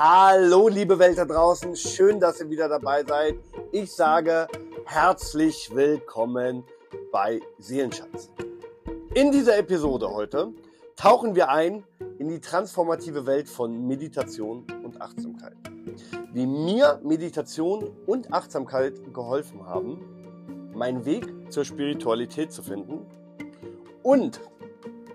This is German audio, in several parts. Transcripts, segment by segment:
Hallo, liebe Welt da draußen. Schön, dass ihr wieder dabei seid. Ich sage herzlich willkommen bei Seelenschatz. In dieser Episode heute tauchen wir ein in die transformative Welt von Meditation und Achtsamkeit. Wie mir Meditation und Achtsamkeit geholfen haben, meinen Weg zur Spiritualität zu finden und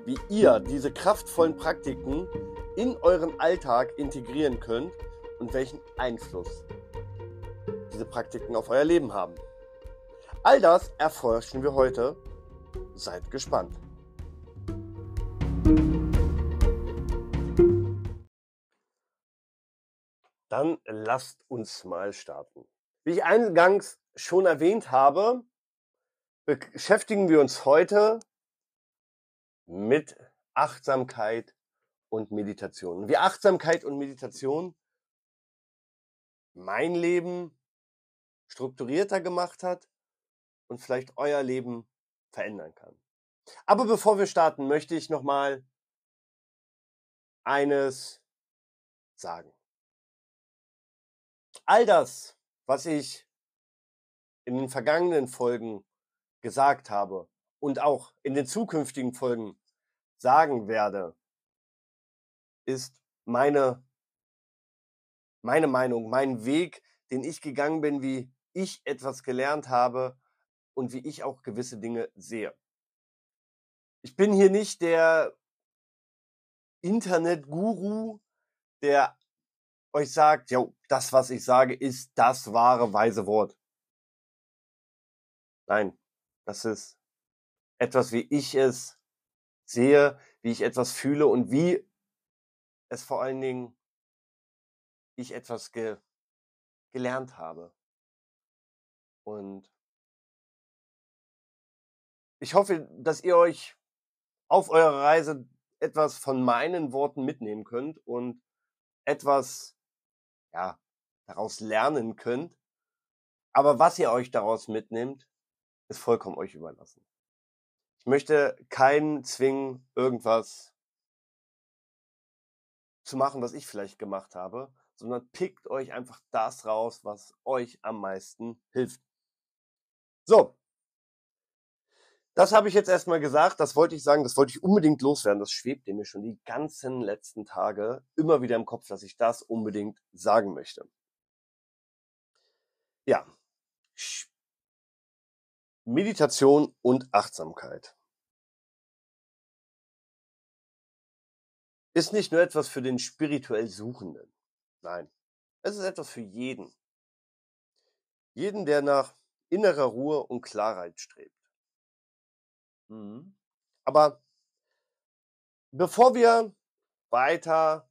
wie ihr diese kraftvollen Praktiken in euren Alltag integrieren könnt und welchen Einfluss diese Praktiken auf euer Leben haben. All das erforschen wir heute. Seid gespannt. Dann lasst uns mal starten. Wie ich eingangs schon erwähnt habe, beschäftigen wir uns heute mit Achtsamkeit und Meditation. Wie Achtsamkeit und Meditation mein Leben strukturierter gemacht hat und vielleicht euer Leben verändern kann. Aber bevor wir starten, möchte ich nochmal eines sagen. All das, was ich in den vergangenen Folgen gesagt habe und auch in den zukünftigen Folgen sagen werde, ist meine, meine Meinung, mein Weg, den ich gegangen bin, wie ich etwas gelernt habe und wie ich auch gewisse Dinge sehe. Ich bin hier nicht der Internet-Guru, der euch sagt, ja, das, was ich sage, ist das wahre, weise Wort. Nein, das ist etwas, wie ich es sehe, wie ich etwas fühle und wie es vor allen Dingen ich etwas ge gelernt habe. Und ich hoffe, dass ihr euch auf eurer Reise etwas von meinen Worten mitnehmen könnt und etwas, ja, daraus lernen könnt. Aber was ihr euch daraus mitnehmt, ist vollkommen euch überlassen. Ich möchte keinen zwingen, irgendwas zu machen, was ich vielleicht gemacht habe, sondern pickt euch einfach das raus, was euch am meisten hilft. So. Das habe ich jetzt erstmal gesagt, das wollte ich sagen, das wollte ich unbedingt loswerden, das schwebte mir schon die ganzen letzten Tage immer wieder im Kopf, dass ich das unbedingt sagen möchte. Ja. Meditation und Achtsamkeit. Ist nicht nur etwas für den spirituell Suchenden. Nein, es ist etwas für jeden. Jeden, der nach innerer Ruhe und Klarheit strebt. Mhm. Aber bevor wir weiter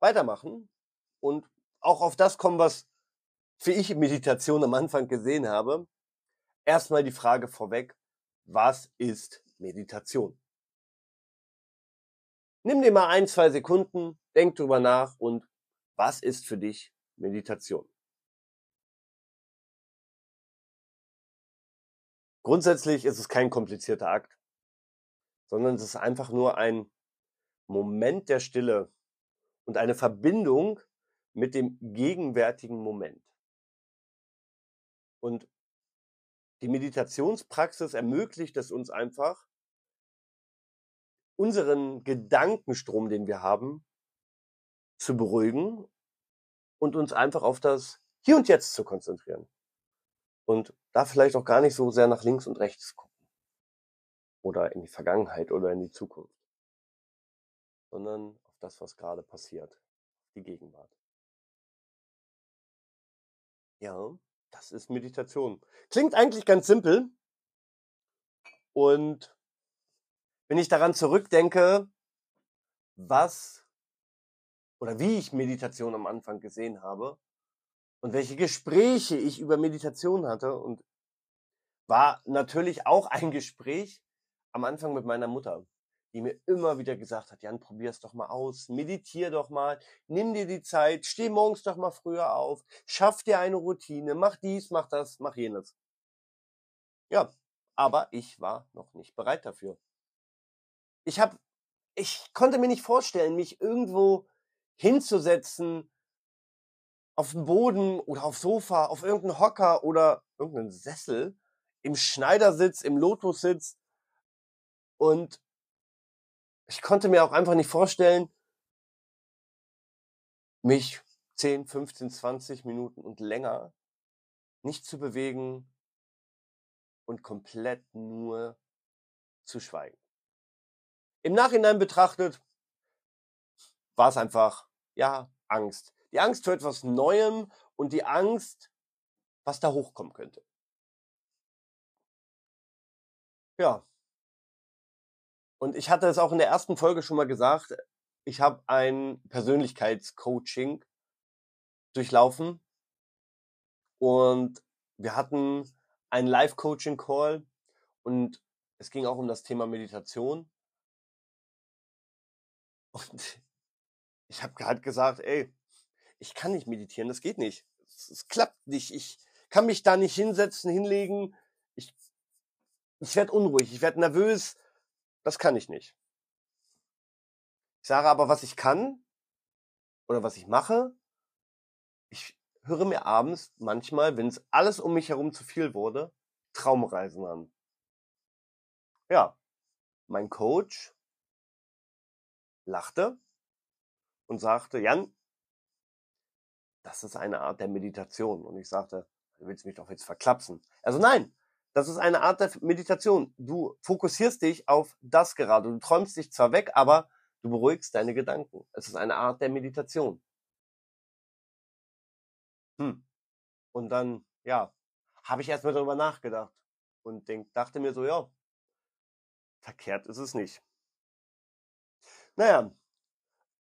weitermachen und auch auf das kommen, was für ich Meditation am Anfang gesehen habe, erstmal die Frage vorweg, was ist Meditation? Nimm dir mal ein, zwei Sekunden, denk drüber nach und was ist für dich Meditation? Grundsätzlich ist es kein komplizierter Akt, sondern es ist einfach nur ein Moment der Stille und eine Verbindung mit dem gegenwärtigen Moment. Und die Meditationspraxis ermöglicht es uns einfach, unseren Gedankenstrom, den wir haben, zu beruhigen und uns einfach auf das Hier und Jetzt zu konzentrieren. Und da vielleicht auch gar nicht so sehr nach links und rechts gucken. Oder in die Vergangenheit oder in die Zukunft. Sondern auf das, was gerade passiert. Die Gegenwart. Ja, das ist Meditation. Klingt eigentlich ganz simpel. Und wenn ich daran zurückdenke, was oder wie ich Meditation am Anfang gesehen habe und welche Gespräche ich über Meditation hatte und war natürlich auch ein Gespräch am Anfang mit meiner Mutter, die mir immer wieder gesagt hat, Jan, probier's doch mal aus, meditier doch mal, nimm dir die Zeit, steh morgens doch mal früher auf, schaff dir eine Routine, mach dies, mach das, mach jenes. Ja, aber ich war noch nicht bereit dafür ich habe, ich konnte mir nicht vorstellen, mich irgendwo hinzusetzen auf dem Boden oder auf Sofa, auf irgendeinen Hocker oder irgendeinen Sessel, im Schneidersitz, im Lotussitz. Und ich konnte mir auch einfach nicht vorstellen, mich 10, 15, 20 Minuten und länger nicht zu bewegen und komplett nur zu schweigen. Im Nachhinein betrachtet war es einfach, ja, Angst. Die Angst vor etwas Neuem und die Angst, was da hochkommen könnte. Ja. Und ich hatte es auch in der ersten Folge schon mal gesagt, ich habe ein Persönlichkeitscoaching durchlaufen und wir hatten einen Live-Coaching-Call und es ging auch um das Thema Meditation. Und ich habe gerade gesagt, ey, ich kann nicht meditieren, das geht nicht. Es, klappt nicht. Ich kann mich da nicht hinsetzen, hinlegen. Ich, ich werde unruhig, ich werde nervös. Das kann ich nicht. Ich sage aber, was ich kann oder was ich mache, ich höre mir abends manchmal, wenn es alles um mich herum zu viel wurde, Traumreisen an. Ja, mein Coach lachte und sagte, Jan, das ist eine Art der Meditation. Und ich sagte, du willst mich doch jetzt verklapsen. Also nein, das ist eine Art der Meditation. Du fokussierst dich auf das gerade. Du träumst dich zwar weg, aber du beruhigst deine Gedanken. Es ist eine Art der Meditation. Hm. Und dann, ja, habe ich erstmal darüber nachgedacht und denk, dachte mir so, ja, verkehrt ist es nicht. Naja,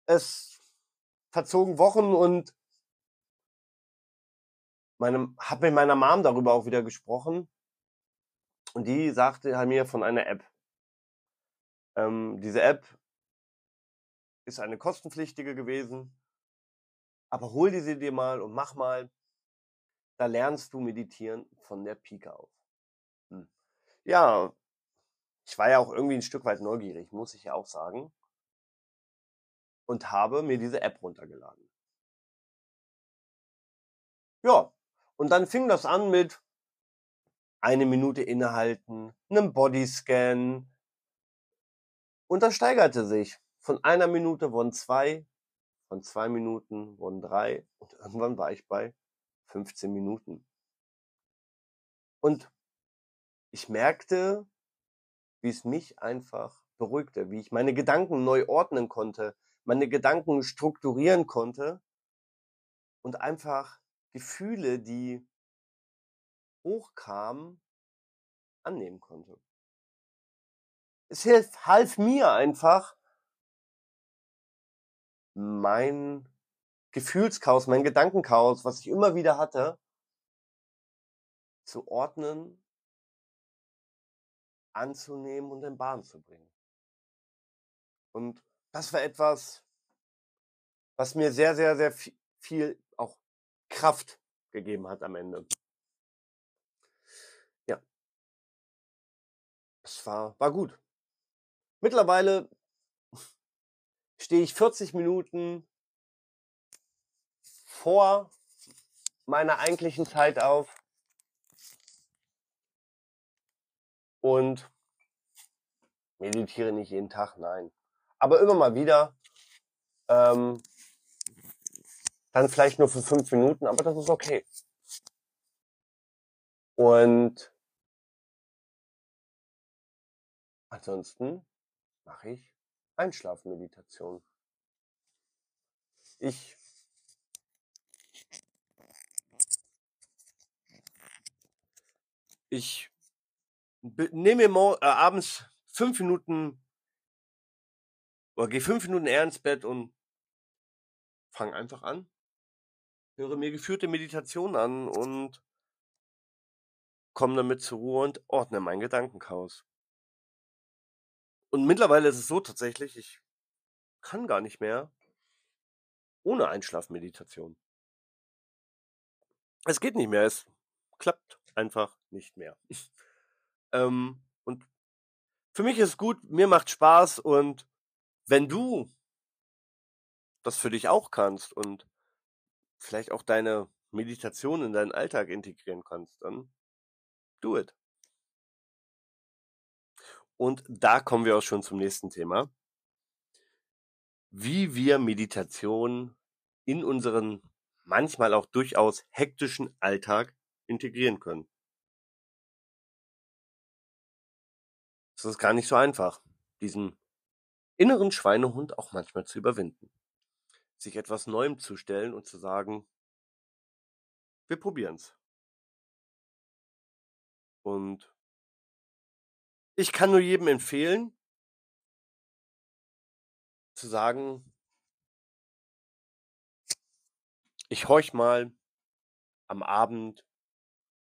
es verzogen Wochen und habe mit meiner Mom darüber auch wieder gesprochen und die sagte halt mir von einer App. Ähm, diese App ist eine kostenpflichtige gewesen, aber hol die sie dir mal und mach mal. Da lernst du meditieren von der Pike auf. Hm. Ja, ich war ja auch irgendwie ein Stück weit neugierig, muss ich ja auch sagen und habe mir diese App runtergeladen. Ja, und dann fing das an mit eine Minute innehalten, einem Bodyscan. Und das steigerte sich. Von einer Minute wurden zwei, von zwei Minuten wurden drei und irgendwann war ich bei 15 Minuten. Und ich merkte, wie es mich einfach beruhigte, wie ich meine Gedanken neu ordnen konnte, meine Gedanken strukturieren konnte und einfach Gefühle, die hochkamen, annehmen konnte. Es hilf, half mir einfach, mein Gefühlschaos, mein Gedankenchaos, was ich immer wieder hatte, zu ordnen, anzunehmen und in Bahn zu bringen. Und das war etwas, was mir sehr, sehr, sehr viel auch Kraft gegeben hat am Ende. Ja. Es war, war gut. Mittlerweile stehe ich 40 Minuten vor meiner eigentlichen Zeit auf und meditiere nicht jeden Tag, nein aber immer mal wieder. Ähm, dann vielleicht nur für fünf Minuten, aber das ist okay. Und ansonsten mache ich Einschlafmeditation. Ich ich nehme mir äh, abends fünf Minuten oder geh fünf Minuten eher ins Bett und fang einfach an. Höre mir geführte Meditation an und komme damit zur Ruhe und ordne mein Gedankenchaos. Und mittlerweile ist es so tatsächlich, ich kann gar nicht mehr ohne Einschlafmeditation. Es geht nicht mehr, es klappt einfach nicht mehr. ähm, und für mich ist es gut, mir macht Spaß und wenn du das für dich auch kannst und vielleicht auch deine Meditation in deinen Alltag integrieren kannst, dann do it. Und da kommen wir auch schon zum nächsten Thema. Wie wir Meditation in unseren manchmal auch durchaus hektischen Alltag integrieren können. Es ist gar nicht so einfach, diesen inneren Schweinehund auch manchmal zu überwinden. Sich etwas Neuem zu stellen und zu sagen, wir probieren's. Und ich kann nur jedem empfehlen, zu sagen, ich horch mal am Abend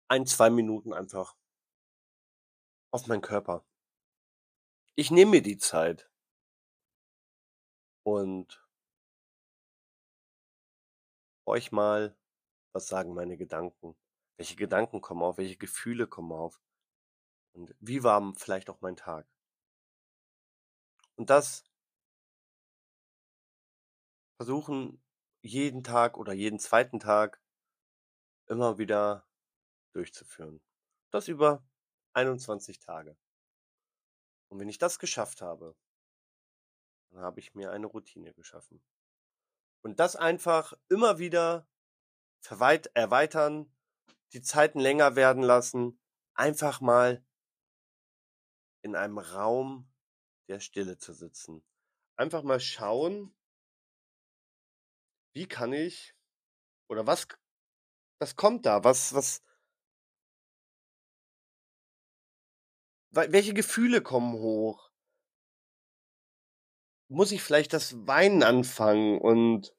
ein, zwei Minuten einfach auf meinen Körper. Ich nehme mir die Zeit. Und horch mal, was sagen meine Gedanken? Welche Gedanken kommen auf? Welche Gefühle kommen auf? Und wie war vielleicht auch mein Tag? Und das versuchen jeden Tag oder jeden zweiten Tag immer wieder durchzuführen. Das über 21 Tage. Und wenn ich das geschafft habe, dann habe ich mir eine Routine geschaffen. Und das einfach immer wieder erweitern, die Zeiten länger werden lassen, einfach mal in einem Raum der Stille zu sitzen. Einfach mal schauen, wie kann ich oder was was kommt da? Was was welche Gefühle kommen hoch? Muss ich vielleicht das Weinen anfangen und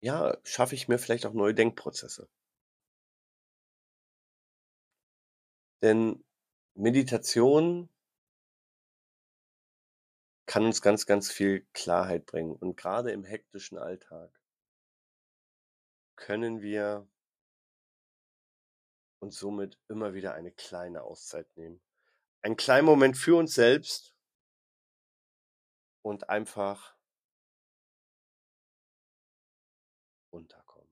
ja, schaffe ich mir vielleicht auch neue Denkprozesse? Denn Meditation kann uns ganz, ganz viel Klarheit bringen. Und gerade im hektischen Alltag können wir uns somit immer wieder eine kleine Auszeit nehmen. Einen kleinen Moment für uns selbst und einfach runterkommen.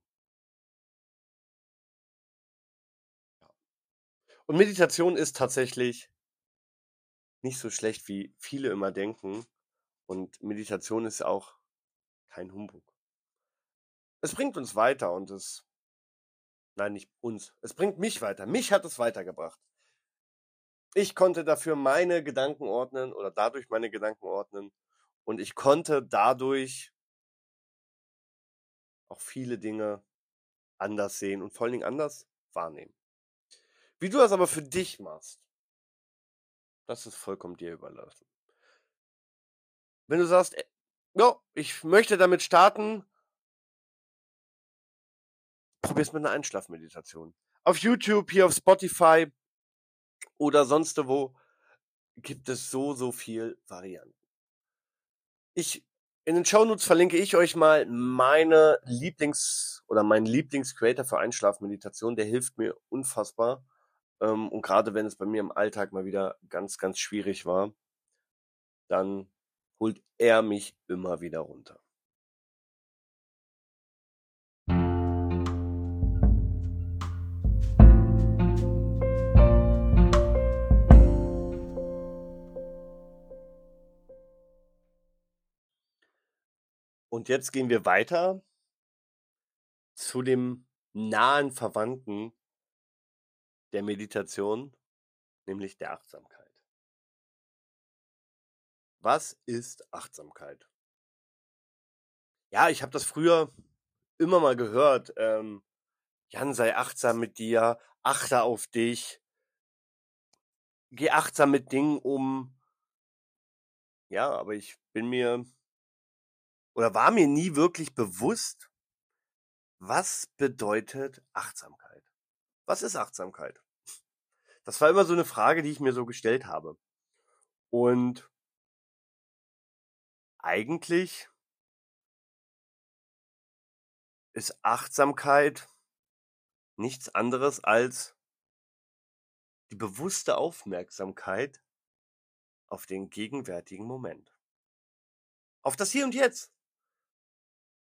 Ja. Und Meditation ist tatsächlich nicht so schlecht, wie viele immer denken. Und Meditation ist auch kein Humbug. Es bringt uns weiter und es, nein, nicht uns, es bringt mich weiter. Mich hat es weitergebracht. Ich konnte dafür meine Gedanken ordnen oder dadurch meine Gedanken ordnen und ich konnte dadurch auch viele Dinge anders sehen und vor allen Dingen anders wahrnehmen. Wie du das aber für dich machst, das ist vollkommen dir überlassen. Wenn du sagst, äh, ja, ich möchte damit starten, probier's mit einer Einschlafmeditation. Auf YouTube, hier auf Spotify oder sonst wo gibt es so, so viel Varianten. Ich, in den Shownotes verlinke ich euch mal meine Lieblings- oder meinen Lieblings-Creator für Einschlafmeditation. Der hilft mir unfassbar. Ähm, und gerade wenn es bei mir im Alltag mal wieder ganz, ganz schwierig war, dann holt er mich immer wieder runter. Und jetzt gehen wir weiter zu dem nahen Verwandten der Meditation, nämlich der Achtsamkeit. Was ist Achtsamkeit? Ja, ich habe das früher immer mal gehört. Ähm, Jan, sei achtsam mit dir, achte auf dich, geh achtsam mit Dingen um. Ja, aber ich bin mir oder war mir nie wirklich bewusst, was bedeutet Achtsamkeit? Was ist Achtsamkeit? Das war immer so eine Frage, die ich mir so gestellt habe. Und eigentlich ist Achtsamkeit nichts anderes als die bewusste Aufmerksamkeit auf den gegenwärtigen Moment. Auf das Hier und Jetzt.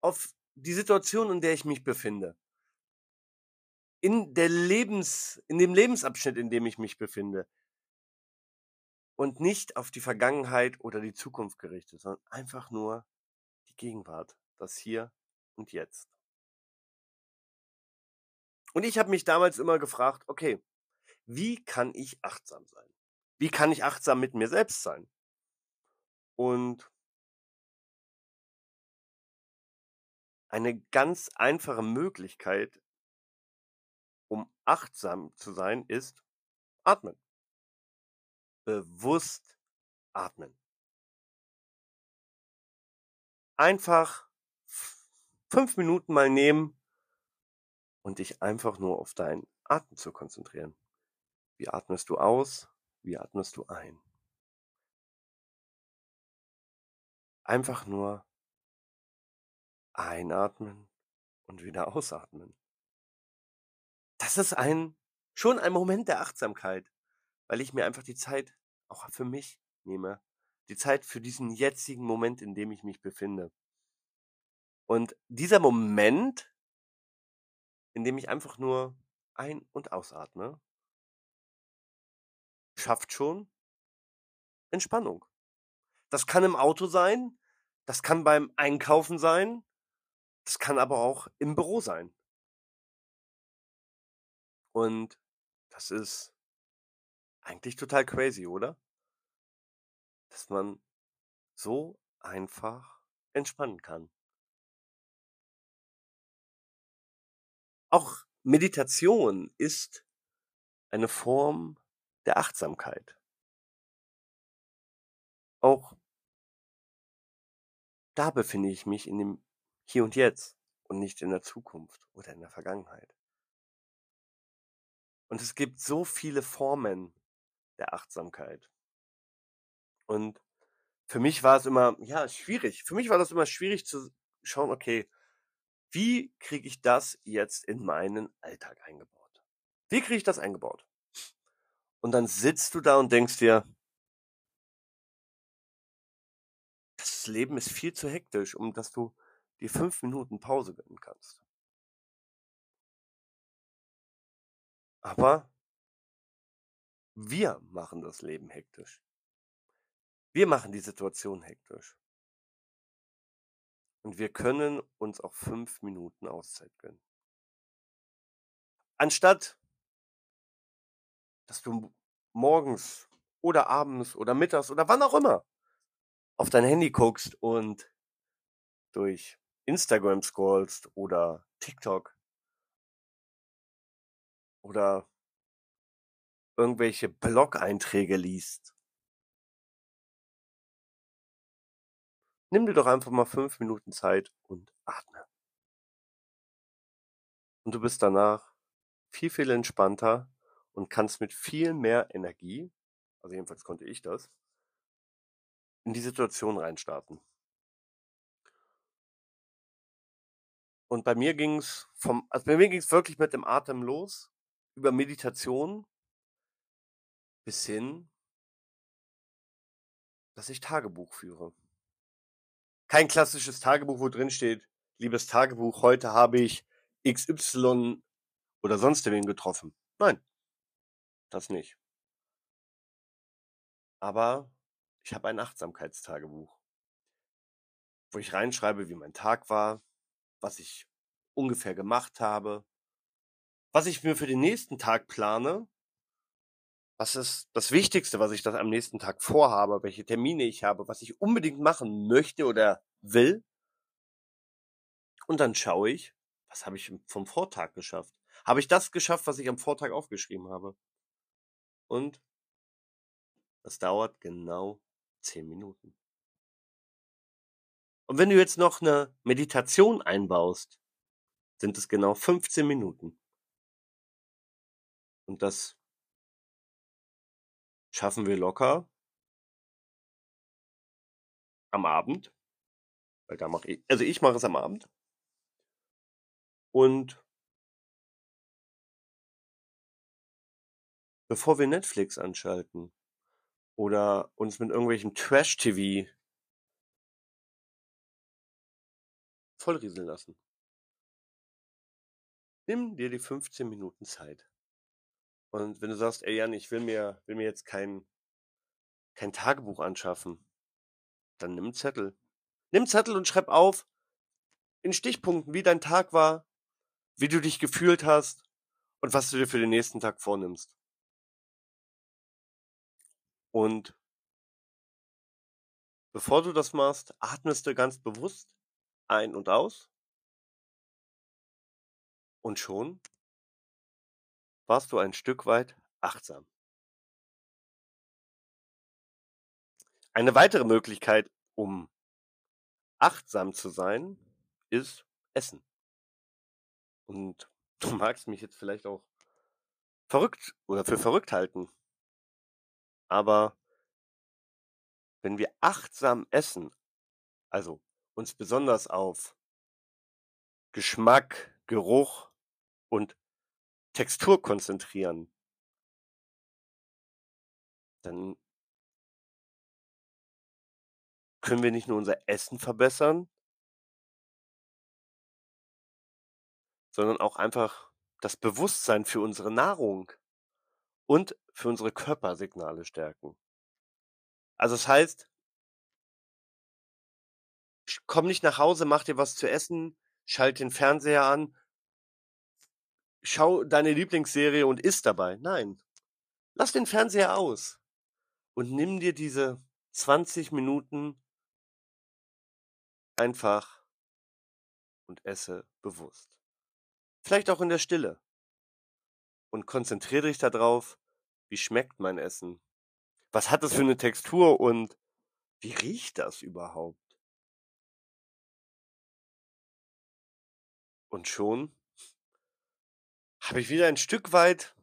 Auf die Situation, in der ich mich befinde. In der Lebens, in dem Lebensabschnitt, in dem ich mich befinde. Und nicht auf die Vergangenheit oder die Zukunft gerichtet, sondern einfach nur die Gegenwart, das Hier und Jetzt. Und ich habe mich damals immer gefragt, okay, wie kann ich achtsam sein? Wie kann ich achtsam mit mir selbst sein? Und eine ganz einfache Möglichkeit, um achtsam zu sein, ist atmen. Bewusst atmen. Einfach fünf Minuten mal nehmen und dich einfach nur auf deinen Atem zu konzentrieren. Wie atmest du aus? Wie atmest du ein? Einfach nur einatmen und wieder ausatmen. Das ist ein schon ein Moment der Achtsamkeit, weil ich mir einfach die Zeit auch für mich nehme, die Zeit für diesen jetzigen Moment, in dem ich mich befinde. Und dieser Moment, in dem ich einfach nur ein- und ausatme, schafft schon Entspannung. Das kann im Auto sein, das kann beim Einkaufen sein, das kann aber auch im Büro sein. Und das ist eigentlich total crazy, oder? Dass man so einfach entspannen kann. Auch Meditation ist eine Form der Achtsamkeit. Auch da befinde ich mich in dem Hier und Jetzt und nicht in der Zukunft oder in der Vergangenheit. Und es gibt so viele Formen der Achtsamkeit. Und für mich war es immer, ja, schwierig. Für mich war das immer schwierig zu schauen, okay, wie kriege ich das jetzt in meinen Alltag eingebaut? Wie kriege ich das eingebaut? Und dann sitzt du da und denkst dir, das Leben ist viel zu hektisch, um dass du dir fünf Minuten Pause gönnen kannst. Aber wir machen das Leben hektisch. Wir machen die Situation hektisch. Und wir können uns auch fünf Minuten Auszeit gönnen. Anstatt, dass du morgens oder abends oder mittags oder wann auch immer auf dein Handy guckst und durch Instagram scrollst oder TikTok oder irgendwelche Blog-Einträge liest. Nimm dir doch einfach mal fünf Minuten Zeit und atme. Und du bist danach viel, viel entspannter und kannst mit viel mehr Energie, also jedenfalls konnte ich das, in die Situation reinstarten. Und bei mir ging's vom, also bei mir ging's wirklich mit dem Atem los, über Meditation bis hin, dass ich Tagebuch führe. Kein klassisches Tagebuch, wo drin steht, liebes Tagebuch, heute habe ich XY oder sonst wen getroffen. Nein, das nicht. Aber ich habe ein Achtsamkeitstagebuch, wo ich reinschreibe, wie mein Tag war, was ich ungefähr gemacht habe, was ich mir für den nächsten Tag plane, was ist das Wichtigste, was ich das am nächsten Tag vorhabe, welche Termine ich habe, was ich unbedingt machen möchte oder will. Und dann schaue ich, was habe ich vom Vortag geschafft? Habe ich das geschafft, was ich am Vortag aufgeschrieben habe? Und das dauert genau zehn Minuten. Und wenn du jetzt noch eine Meditation einbaust, sind es genau 15 Minuten. Und das schaffen wir locker am Abend. Weil da mache ich, also ich mache es am Abend. Und bevor wir Netflix anschalten oder uns mit irgendwelchem Trash-TV vollrieseln lassen. Nimm dir die 15 Minuten Zeit. Und wenn du sagst, ey Jan, ich will mir, will mir jetzt kein, kein Tagebuch anschaffen, dann nimm einen Zettel. Nimm einen Zettel und schreib auf, in Stichpunkten, wie dein Tag war, wie du dich gefühlt hast und was du dir für den nächsten Tag vornimmst. Und bevor du das machst, atmest du ganz bewusst ein und aus. Und schon warst du ein Stück weit achtsam. Eine weitere Möglichkeit, um achtsam zu sein, ist Essen. Und du magst mich jetzt vielleicht auch verrückt oder für verrückt halten. Aber wenn wir achtsam essen, also uns besonders auf Geschmack, Geruch und Textur konzentrieren, dann können wir nicht nur unser Essen verbessern, sondern auch einfach das Bewusstsein für unsere Nahrung und für unsere Körpersignale stärken. Also das heißt, komm nicht nach Hause, mach dir was zu essen, schalt den Fernseher an, schau deine Lieblingsserie und isst dabei. Nein. Lass den Fernseher aus und nimm dir diese 20 Minuten einfach und esse bewusst. Vielleicht auch in der Stille. Und konzentriere dich darauf, wie schmeckt mein Essen? Was hat es für eine Textur und wie riecht das überhaupt? Und schon habe ich wieder ein Stück weit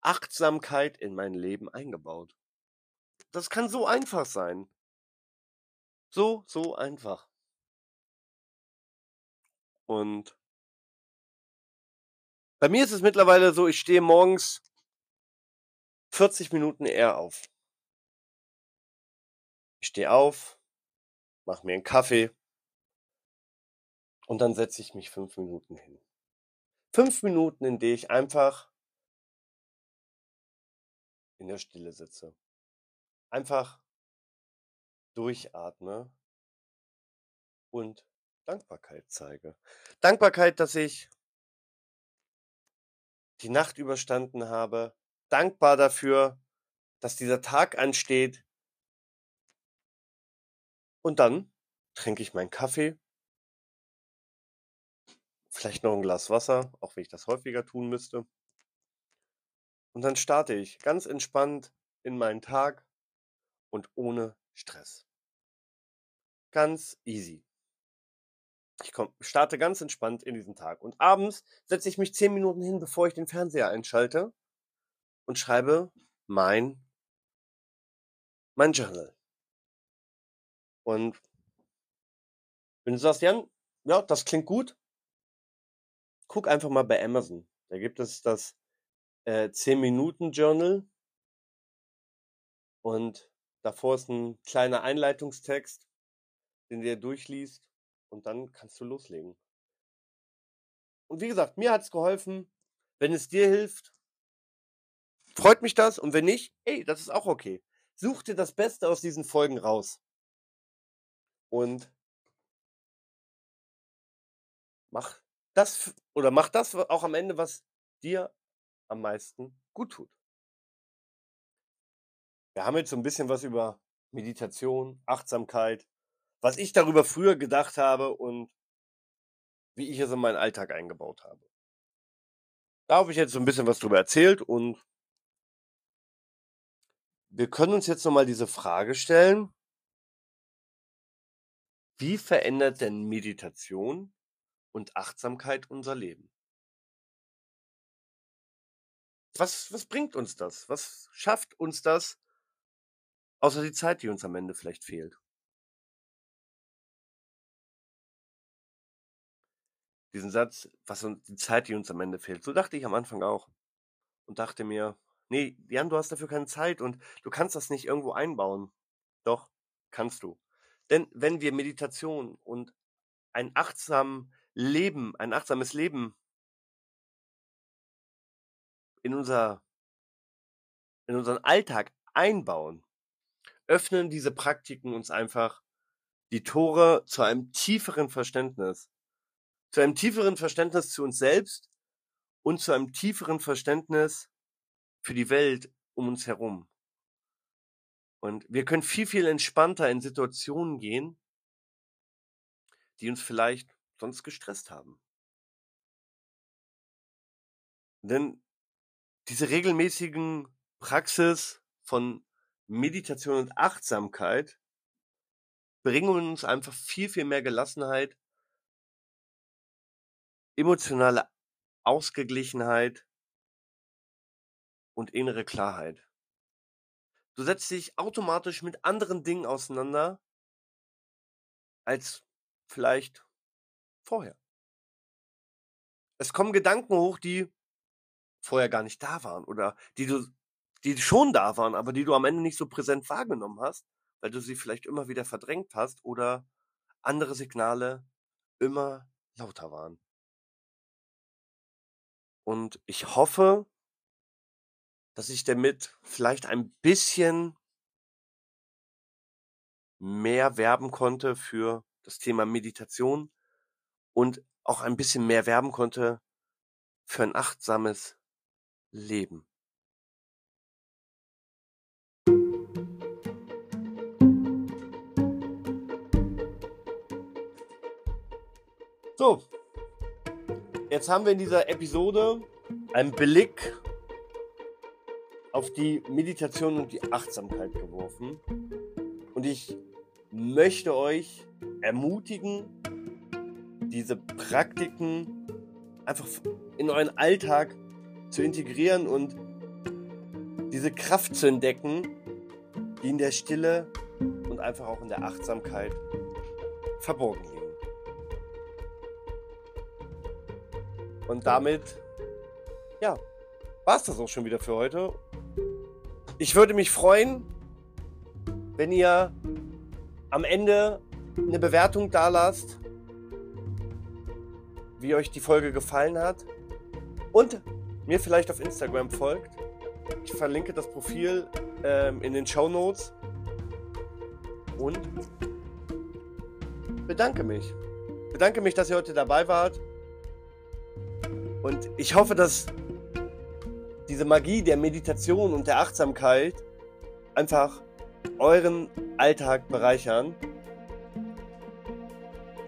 Achtsamkeit in mein Leben eingebaut. Das kann so einfach sein. So, so einfach. Und bei mir ist es mittlerweile so, ich stehe morgens 40 Minuten eher auf. Ich stehe auf, mache mir einen Kaffee und dann setze ich mich fünf Minuten hin. Fünf Minuten, in denen ich einfach in der Stille sitze. Einfach durchatme und Dankbarkeit zeige. Dankbarkeit, dass ich die Nacht überstanden habe. Dankbar dafür, dass dieser Tag ansteht. Und dann trinke ich meinen Kaffee Vielleicht noch ein Glas Wasser, auch wenn ich das häufiger tun müsste. Und dann starte ich ganz entspannt in meinen Tag und ohne Stress. Ganz easy. Ich komm, starte ganz entspannt in diesen Tag. Und abends setze ich mich zehn Minuten hin, bevor ich den Fernseher einschalte und schreibe mein, mein Journal. Und wenn du sagst, Jan, ja, das klingt gut, guck einfach mal bei Amazon. Da gibt es das äh, 10-Minuten-Journal und davor ist ein kleiner Einleitungstext, den du durchliest und dann kannst du loslegen. Und wie gesagt, mir hat es geholfen. Wenn es dir hilft, freut mich das. Und wenn nicht, ey, das ist auch okay. Such dir das Beste aus diesen Folgen raus. Und mach das oder mach das auch am Ende, was dir am meisten gut tut. Wir haben jetzt so ein bisschen was über Meditation, Achtsamkeit, was ich darüber früher gedacht habe und wie ich es in meinen Alltag eingebaut habe. Da habe ich jetzt so ein bisschen was drüber erzählt und wir können uns jetzt nochmal diese Frage stellen. Wie verändert denn Meditation und Achtsamkeit unser Leben. Was, was bringt uns das? Was schafft uns das, außer die Zeit, die uns am Ende vielleicht fehlt? Diesen Satz, was uns die Zeit, die uns am Ende fehlt, so dachte ich am Anfang auch und dachte mir, Nee, Jan, du hast dafür keine Zeit und du kannst das nicht irgendwo einbauen. Doch, kannst du. Denn wenn wir Meditation und ein achtsames Leben, ein achtsames Leben in unser in unseren Alltag einbauen, öffnen diese Praktiken uns einfach die Tore zu einem tieferen Verständnis. Zu einem tieferen Verständnis zu uns selbst und zu einem tieferen Verständnis für die Welt um uns herum. Und wir können viel, viel entspannter in Situationen gehen, die uns vielleicht sonst gestresst haben. Denn diese regelmäßigen Praxis von Meditation und Achtsamkeit bringen uns einfach viel, viel mehr Gelassenheit, emotionale Ausgeglichenheit und innere Klarheit. Du setzt dich automatisch mit anderen Dingen auseinander als vielleicht vorher. Es kommen Gedanken hoch, die vorher gar nicht da waren oder die du, die schon da waren, aber die du am Ende nicht so präsent wahrgenommen hast, weil du sie vielleicht immer wieder verdrängt hast oder andere Signale immer lauter waren. Und ich hoffe, dass ich damit vielleicht ein bisschen mehr werben konnte für das Thema Meditation und auch ein bisschen mehr werben konnte für ein achtsames Leben. So, jetzt haben wir in dieser Episode einen Blick auf die Meditation und die Achtsamkeit geworfen. Und ich möchte euch ermutigen, diese Praktiken einfach in euren Alltag zu integrieren und diese Kraft zu entdecken, die in der Stille und einfach auch in der Achtsamkeit verborgen liegen. Und damit, ja, war es das auch schon wieder für heute. Ich würde mich freuen, wenn ihr am Ende eine Bewertung da lasst, wie euch die Folge gefallen hat und mir vielleicht auf Instagram folgt. Ich verlinke das Profil ähm, in den Show Notes und bedanke mich. Bedanke mich, dass ihr heute dabei wart. Und ich hoffe, dass diese Magie der Meditation und der Achtsamkeit einfach euren Alltag bereichern.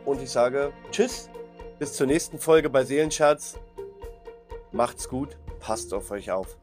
Und ich sage Tschüss, bis zur nächsten Folge bei Seelenschatz. Macht's gut, passt auf euch auf.